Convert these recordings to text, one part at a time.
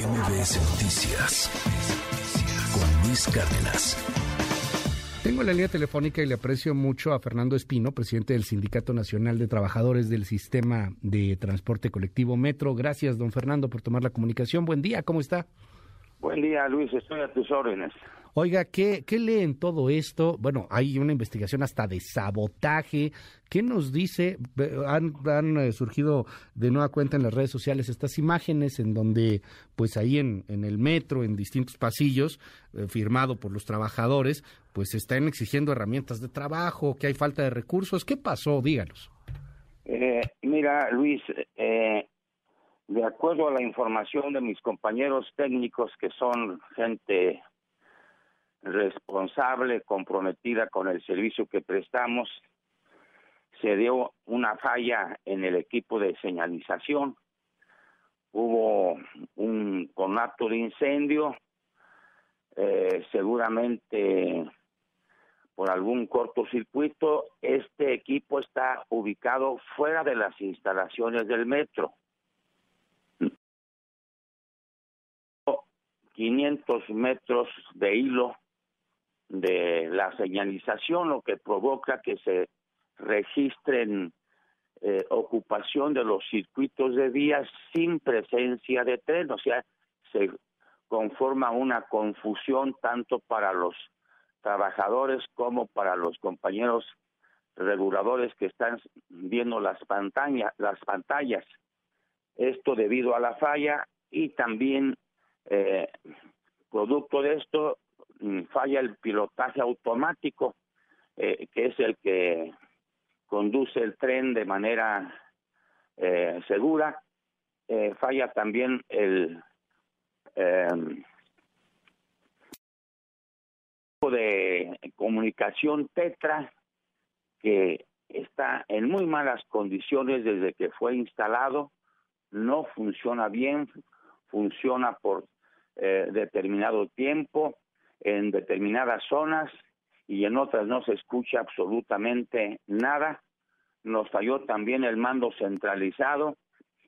MBS Noticias con Luis Cárdenas. Tengo la línea telefónica y le aprecio mucho a Fernando Espino, presidente del Sindicato Nacional de Trabajadores del Sistema de Transporte Colectivo Metro. Gracias, don Fernando, por tomar la comunicación. Buen día, ¿cómo está? Buen día, Luis, estoy a tus órdenes. Oiga, ¿qué, ¿qué lee en todo esto? Bueno, hay una investigación hasta de sabotaje. ¿Qué nos dice? Han, han eh, surgido de nueva cuenta en las redes sociales estas imágenes en donde, pues ahí en, en el metro, en distintos pasillos, eh, firmado por los trabajadores, pues están exigiendo herramientas de trabajo, que hay falta de recursos. ¿Qué pasó? Díganos. Eh, mira, Luis, eh, de acuerdo a la información de mis compañeros técnicos, que son gente responsable, comprometida con el servicio que prestamos, se dio una falla en el equipo de señalización. Hubo un conato de incendio, eh, seguramente por algún cortocircuito. Este equipo está ubicado fuera de las instalaciones del metro. 500 metros de hilo de la señalización, lo que provoca que se registren eh, ocupación de los circuitos de vías sin presencia de tren, o sea, se conforma una confusión tanto para los trabajadores como para los compañeros reguladores que están viendo las pantallas, las pantallas. Esto debido a la falla y también eh, producto de esto falla el pilotaje automático, eh, que es el que conduce el tren de manera eh, segura. Eh, falla también el em, de comunicación Tetra, que está en muy malas condiciones desde que fue instalado, no funciona bien, funciona por determinado tiempo, en determinadas zonas y en otras no se escucha absolutamente nada. Nos falló también el mando centralizado,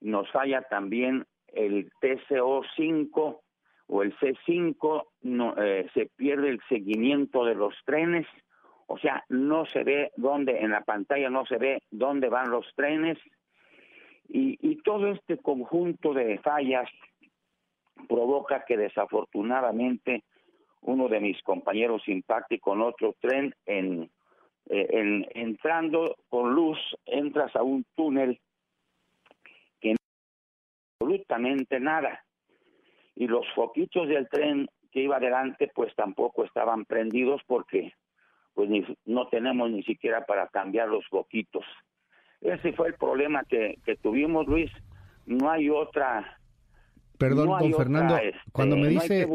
nos falla también el TCO5 o el C5, no, eh, se pierde el seguimiento de los trenes, o sea, no se ve dónde, en la pantalla no se ve dónde van los trenes, y, y todo este conjunto de fallas provoca que desafortunadamente uno de mis compañeros impacte con otro tren en, eh, en entrando con luz entras a un túnel que no absolutamente nada. Y los foquitos del tren que iba adelante pues tampoco estaban prendidos porque pues no tenemos ni siquiera para cambiar los foquitos. Ese fue el problema que, que tuvimos Luis. No hay otra Perdón, don Fernando, este, cuando me dice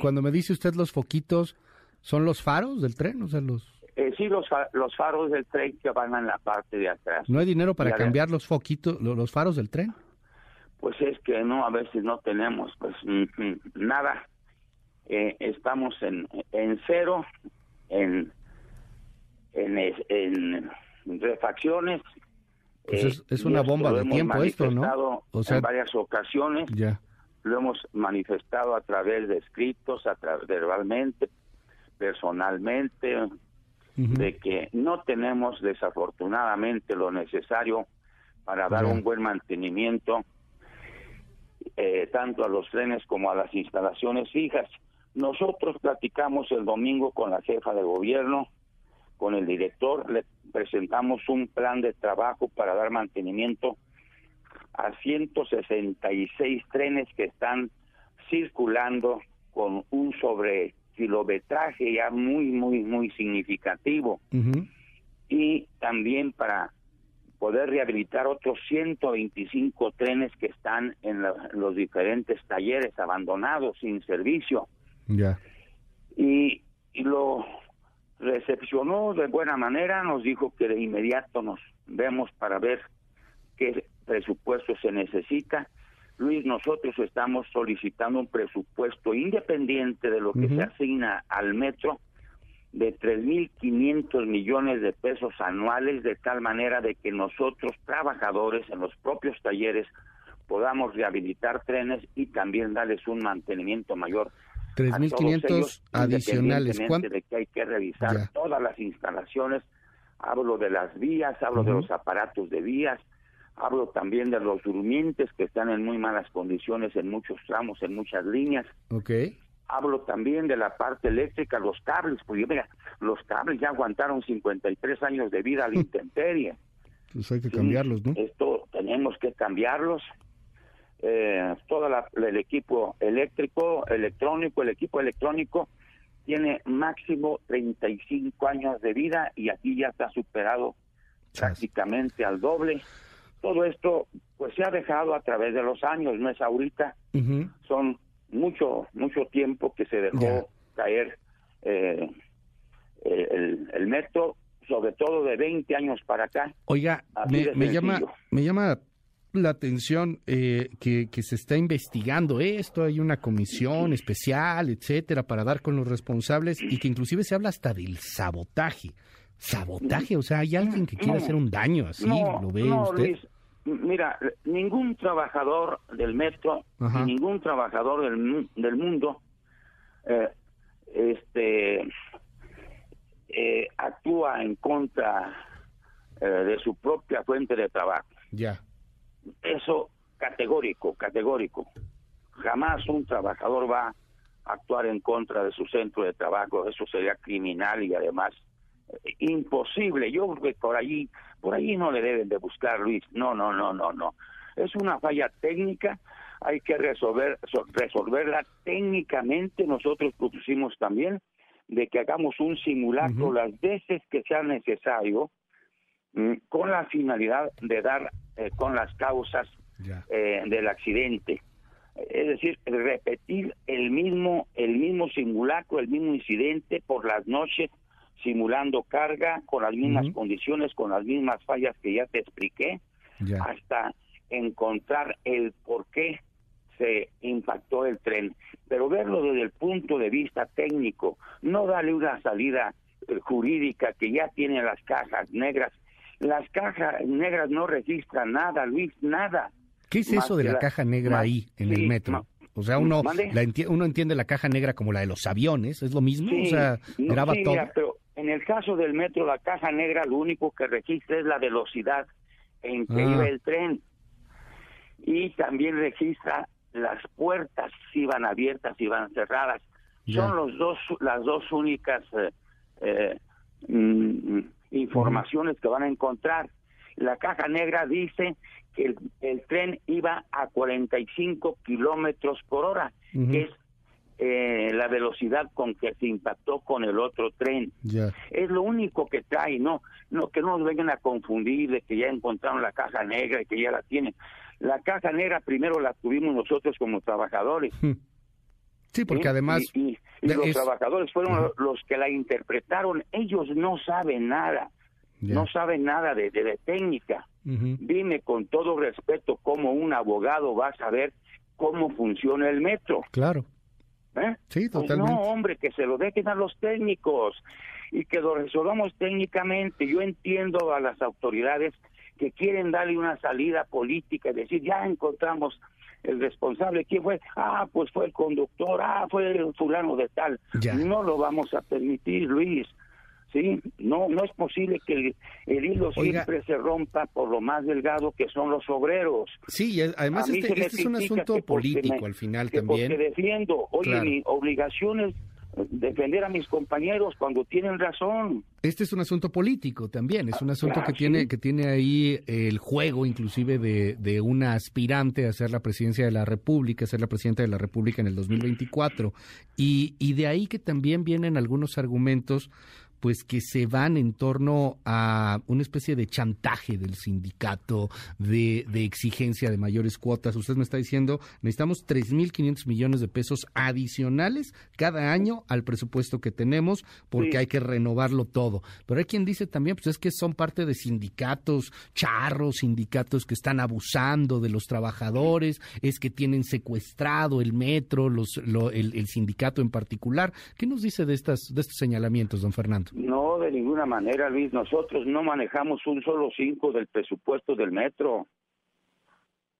cuando me dice usted los foquitos, ¿son los faros del tren? O sea, los eh, sí, los, los faros del tren que van en la parte de atrás. ¿No hay dinero para cambiar los foquitos, los faros del tren? Pues es que no, a veces no tenemos, pues nada. Eh, estamos en, en cero, en, en, en refacciones. Pues es, es una bomba de tiempo esto, ¿no? O sea, en varias ocasiones. Ya lo hemos manifestado a través de escritos, a través verbalmente, personalmente, de que no tenemos desafortunadamente lo necesario para dar un buen mantenimiento eh, tanto a los trenes como a las instalaciones fijas. Nosotros platicamos el domingo con la jefa de gobierno, con el director, le presentamos un plan de trabajo para dar mantenimiento a 166 trenes que están circulando con un sobre kilometraje ya muy, muy, muy significativo. Y también para poder rehabilitar otros 125 trenes que están en, los diferentes talleres abandonados, sin servicio. Ya. Y, y lo recepcionó de buena manera, nos dijo que de inmediato nos vemos para ver qué presupuesto se necesita. Luis, nosotros estamos solicitando un presupuesto independiente de lo que se asigna al metro de 3.500 millones de pesos anuales, de tal manera de que nosotros, trabajadores en los propios talleres, podamos rehabilitar trenes y también darles un mantenimiento mayor. 3.500 adicionales. ¿Cuánto? De que hay que revisar todas las instalaciones. Hablo de las vías, hablo de los aparatos de vías, hablo también de los durmientes que están en muy malas condiciones en muchos tramos, en muchas líneas. Okay. Hablo también de la parte eléctrica, los cables, porque mira, los cables ya aguantaron 53 años de vida a la intemperie. Pues hay que cambiarlos, ¿no? Esto tenemos que cambiarlos. Eh, todo el equipo eléctrico, electrónico, el equipo electrónico tiene máximo 35 años de vida y aquí ya está superado prácticamente al doble. Todo esto pues se ha dejado a través de los años, no es ahorita, son mucho, mucho tiempo que se dejó caer eh, el, el, metro, sobre todo de 20 años para acá. Oiga, me, llama, me llama la atención eh, que, que, se está investigando esto, hay una comisión especial, etcétera, para dar con los responsables y que inclusive se habla hasta del sabotaje. Sabotaje, o sea, hay alguien que quiere hacer un daño así, ¿lo ve usted? mira, ningún trabajador del metro, ningún trabajador del, del mundo, eh, este, eh, actúa en contra eh, de su propia fuente de trabajo. Ya. Eso categórico, categórico. Jamás un trabajador va a actuar en contra de su centro de trabajo. Eso sería criminal y además imposible. Yo creo que por allí, por allí no le deben de buscar, Luis. No, no, no, no, no. Es una falla técnica, hay que resolver, resolverla técnicamente. Nosotros propusimos también de que hagamos un simulacro las veces que sea necesario mm, con la finalidad de dar eh, con las causas eh, del accidente. Es decir, repetir el mismo, el mismo simulacro, el mismo incidente por las noches simulando carga con las mismas condiciones, con las mismas fallas que ya te expliqué, hasta encontrar el por qué se impactó el tren. Pero verlo desde el punto de vista técnico, no darle una salida eh, jurídica que ya tiene las cajas negras. Las cajas negras no registran nada, Luis, nada. ¿Qué es eso de la, caja negra ahí en el metro? O sea, uno, uno entiende la caja negra como la de los aviones, ¿es lo mismo? o sea, graba todo. En el caso del metro, la caja negra lo único que registra es la velocidad en que iba ah. el tren. Y también registra las puertas, si van abiertas, si van cerradas. Son los dos, las dos únicas eh, eh, mm, informaciones que van a encontrar. La caja negra dice que el, el tren iba a 45 kilómetros por hora, que es eh, la velocidad con que se impactó con el otro tren. Es lo único que trae, no, no que no nos vengan a confundir de que ya encontraron la caja negra y que ya la tienen. La caja negra primero la tuvimos nosotros como trabajadores. Hmm. Sí, porque además... Y, los trabajadores fueron los que la interpretaron. Ellos no saben nada, no saben nada de, de, técnica. Dime con todo respeto cómo un abogado va a saber cómo funciona el metro. Claro. ¿Eh? Sí, pues no, hombre, que se lo dejen a los técnicos y que lo resolvamos técnicamente. Yo entiendo a las autoridades que quieren darle una salida política, decir, ya encontramos el responsable, ¿quién fue? Ah, pues fue el conductor, ah, fue el fulano de tal. No lo vamos a permitir, Luis. ¿Sí? No, no es posible que el, hilo siempre se rompa por lo más delgado que son los obreros. Sí, además este, este es un asunto político al final también. Porque defiendo, oye, mi obligación es defender a mis compañeros cuando tienen razón. Este es un asunto político también, es un asunto que tiene que tiene ahí el juego inclusive de, de una aspirante a ser la presidencia de la República, a ser la presidenta de la República en el 2024 y, y de ahí que también vienen algunos argumentos pues que se van en torno a una especie de chantaje del sindicato, de, de exigencia de mayores cuotas. Usted me está diciendo, necesitamos 3.500 millones de pesos adicionales cada año al presupuesto que tenemos porque hay que renovarlo todo. Pero hay quien dice también, pues es que son parte de sindicatos charros, sindicatos que están abusando de los trabajadores, es que tienen secuestrado el metro, los, el, el sindicato en particular. ¿Qué nos dice de, estas, de estos señalamientos, don Fernando? No, de ninguna manera, Luis. Nosotros no manejamos un solo cinco del presupuesto del metro.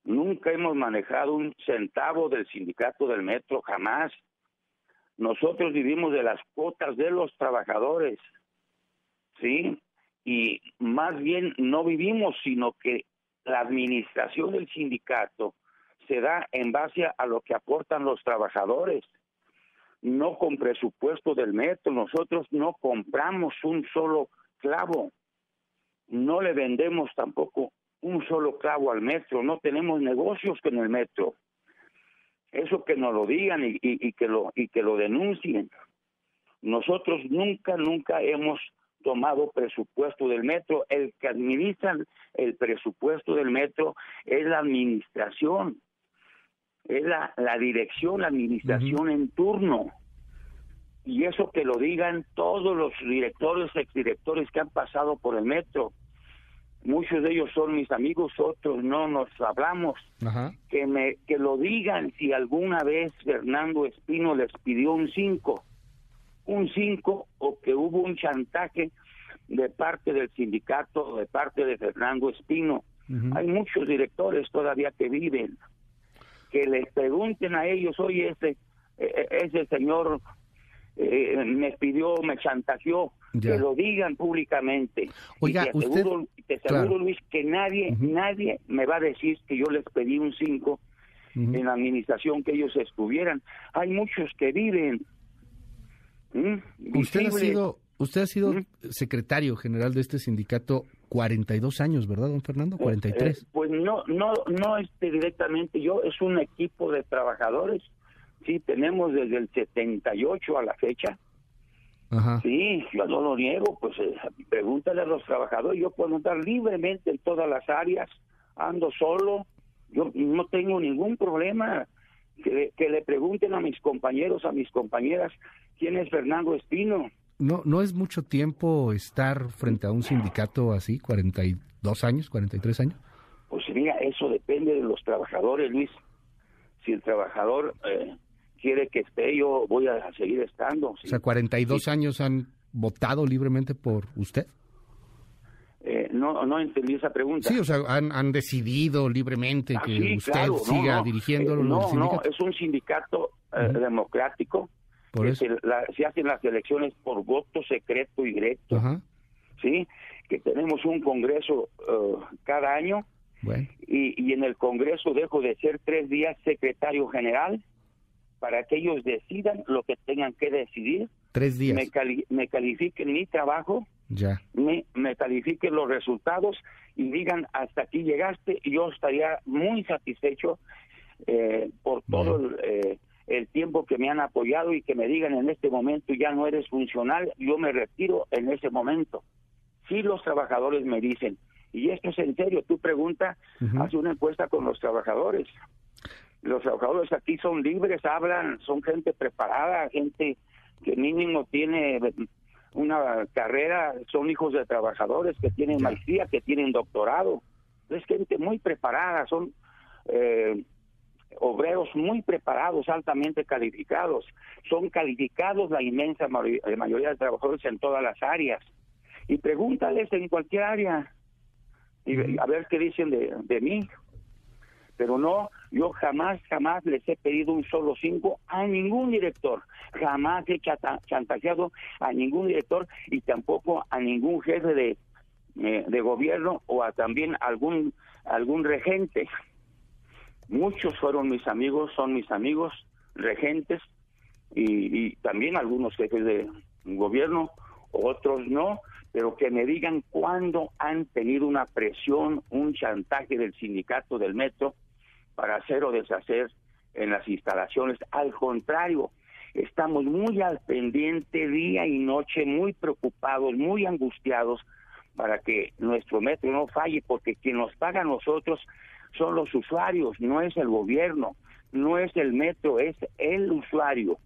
Nunca hemos manejado un centavo del sindicato del metro, jamás. Nosotros vivimos de las cuotas de los trabajadores, ¿sí? Y más bien no vivimos, sino que la administración del sindicato se da en base a lo que aportan los trabajadores, no con presupuesto del metro. Nosotros no compramos un solo clavo, no le vendemos tampoco un solo clavo al metro, no tenemos negocios con el metro. Eso que nos lo digan y, y, que lo y que lo denuncien. Nosotros nunca nunca hemos tomado presupuesto del metro. El que administra el presupuesto del metro es la administración, es la, la dirección, la administración en turno. Y eso que lo digan todos los directores, exdirectores que han pasado por el metro muchos de ellos son mis amigos, otros no nos hablamos. Que me que lo digan si alguna vez Fernando Espino les pidió un 5, un 5 o que hubo un chantaje de parte del sindicato, de parte de Fernando Espino. Hay muchos directores todavía que viven. Que les pregunten a ellos, oye, ese, e, e, ese señor eh, me pidió, me chantajeó, que lo digan públicamente. Oiga, te aseguro, te aseguro Luis, que nadie, nadie me va a decir que yo les pedí un 5 en la administración que ellos estuvieran. Hay muchos que viven. Usted ha sido, usted ha sido secretario general de este sindicato 42 años, ¿verdad, don Fernando? 43. Eh, eh, pues no, no, no este directamente yo, es un equipo de trabajadores sí, tenemos desde el 78 a la fecha. Sí, yo no lo niego, pues eh, pregúntale a los trabajadores, yo puedo andar libremente en todas las áreas, ando solo, yo no tengo ningún problema. Que, que le pregunten a mis compañeros, a mis compañeras, quién es Fernando Espino. No, no es mucho tiempo estar frente a un sindicato así, 42 años, 43 años. Pues mira, eso depende de los trabajadores, Luis. Si el trabajador eh, quiere que esté, yo voy a seguir estando. O sea, 42 años han votado libremente por usted. Eh, no, no entendí esa pregunta. Sí, o sea, han, decidido libremente ah, que usted siga dirigiendo eh, No, no, es un sindicato eh, democrático. Por Se, hacen las elecciones por voto secreto y directo. Sí, que tenemos un congreso cada año. Y, y en el congreso dejo de ser tres días secretario general para que ellos decidan lo que tengan que decidir. Tres días. Me, califiquen mi trabajo, ya. Me, me, califiquen los resultados y digan hasta aquí llegaste y yo estaría muy satisfecho eh, por todo el, eh, el, tiempo que me han apoyado y que me digan en este momento ya no eres funcional, yo me retiro en ese momento. Si los trabajadores me dicen, y esto es en serio, tú pregunta, haz una encuesta con los trabajadores los trabajadores aquí son libres, hablan, son gente preparada, gente que mínimo tiene una carrera, son hijos de trabajadores que tienen maestría, que tienen doctorado. Es gente muy preparada, son eh, obreros muy preparados, altamente calificados. Son calificados la inmensa mayoría de trabajadores en todas las áreas. Y pregúntales en cualquier área y a ver qué dicen de, de mí pero no, yo jamás, jamás les he pedido un solo cinco a ningún director, jamás he chantajeado a ningún director y tampoco a ningún jefe de, eh, de gobierno o a también algún, algún regente. Muchos fueron mis amigos, son mis amigos, regentes y, también algunos jefes de gobierno, otros no, pero que me digan cuándo han tenido una presión, un chantaje del sindicato del metro para hacer o deshacer en las instalaciones. Al contrario, estamos muy al pendiente día y noche, muy preocupados, muy angustiados para que nuestro metro no falle, porque quien nos paga a nosotros son los usuarios, no es el gobierno, no es el metro, es el usuario.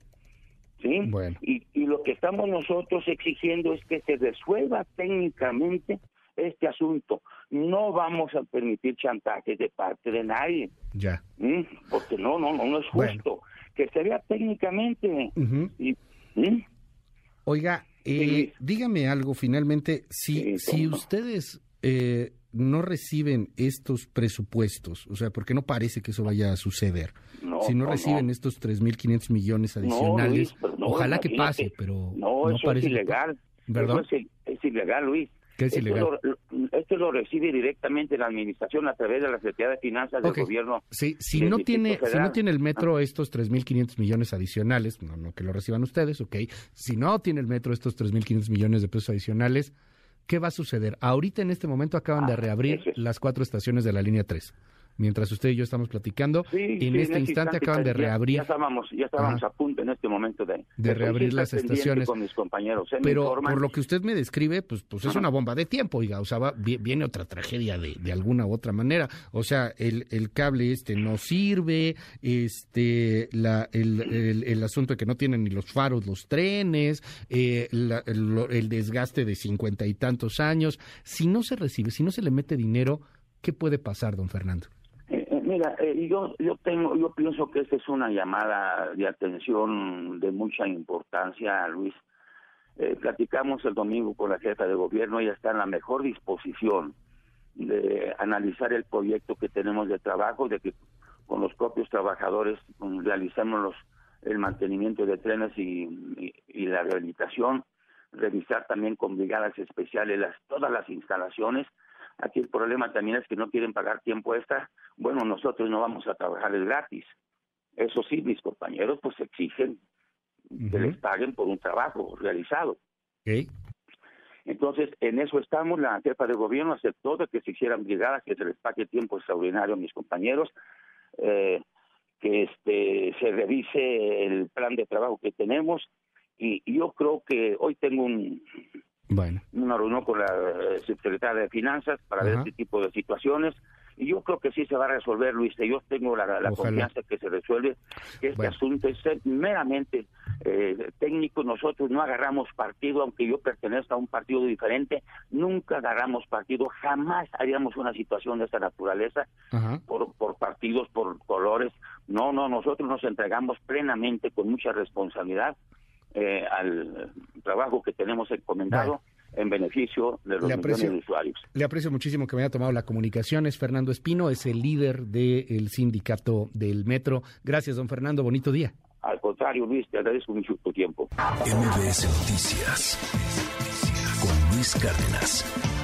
¿sí? Y, y lo que estamos nosotros exigiendo es que se resuelva técnicamente este asunto. No vamos a permitir chantajes de parte de nadie. Ya. ¿Mm? Porque no, no, no, es justo. Que se vea técnicamente. ¿Mm? Oiga, eh, dígame algo finalmente. Si, si ustedes eh, no reciben estos presupuestos, o sea, porque no parece que eso vaya a suceder, si no, reciben estos 3.500 millones adicionales, ojalá que pase, pero no, eso es ilegal. ¿Verdad? es, ilegal, Luis. ¿Qué es ilegal? Esto lo, recibe directamente la administración a través de la Secretaría de Finanzas del gobierno. Sí, si no tiene si no tiene el metro estos 3.500 millones adicionales, no, no que lo reciban ustedes, ok. Si no tiene el metro estos 3.500 millones de pesos adicionales, ¿qué va a suceder? Ahorita en este momento acaban de ah, reabrir las cuatro estaciones de la línea 3 mientras usted y yo estamos platicando. en, este instante, acaban de reabrir. Ya, estábamos, ya estábamos a punto en este momento de, de reabrir las estaciones. Con mis compañeros, ¿eh? Pero por lo que usted me describe, pues, pues es una bomba de tiempo, oiga. O sea, viene otra tragedia de, de alguna u otra manera. O sea, el, el cable este no sirve, este, la, el, el, asunto de que no tienen ni los faros los trenes, eh, el, el desgaste de cincuenta y tantos años. Si no se recibe, si no se le mete dinero, ¿qué puede pasar, don Fernando? Mira, eh, yo yo tengo yo pienso que esta es una llamada de atención de mucha importancia, Luis. Eh, platicamos el domingo con la jefa de gobierno, ella está en la mejor disposición de analizar el proyecto que tenemos de trabajo, de que con los propios trabajadores realicemos el mantenimiento de trenes y, y, la rehabilitación, revisar también con brigadas especiales las, todas las instalaciones Aquí el problema también es que no quieren pagar tiempo extra. Bueno, nosotros no vamos a trabajar el gratis. Eso sí, mis compañeros pues exigen que les paguen por un trabajo realizado. Entonces, en eso estamos. La jefa de gobierno aceptó de que se hicieran brigadas, que se les pague tiempo extraordinario a mis compañeros, eh, que este se revise el plan de trabajo que tenemos. Y yo creo que hoy tengo un, bueno. Una reunión con la eh, secretaria de Finanzas para ver este tipo de situaciones. Y yo creo que sí se va a resolver, Luis. Yo tengo la, confianza que se resuelve. Este asunto es meramente eh, técnico. Nosotros no agarramos partido, aunque yo pertenezca a un partido diferente. Nunca agarramos partido. Jamás haríamos una situación de esta naturaleza por, por partidos, por colores. No, no. Nosotros nos entregamos plenamente, con mucha responsabilidad eh, al trabajo que tenemos encomendado. en beneficio de los millones de usuarios. Le aprecio muchísimo que me haya tomado la comunicación. Es Fernando Espino, es el líder del sindicato del Metro. Gracias, don Fernando. Bonito día. Al contrario, Luis, te agradezco mucho tu tiempo. MBS Noticias con Luis Cárdenas.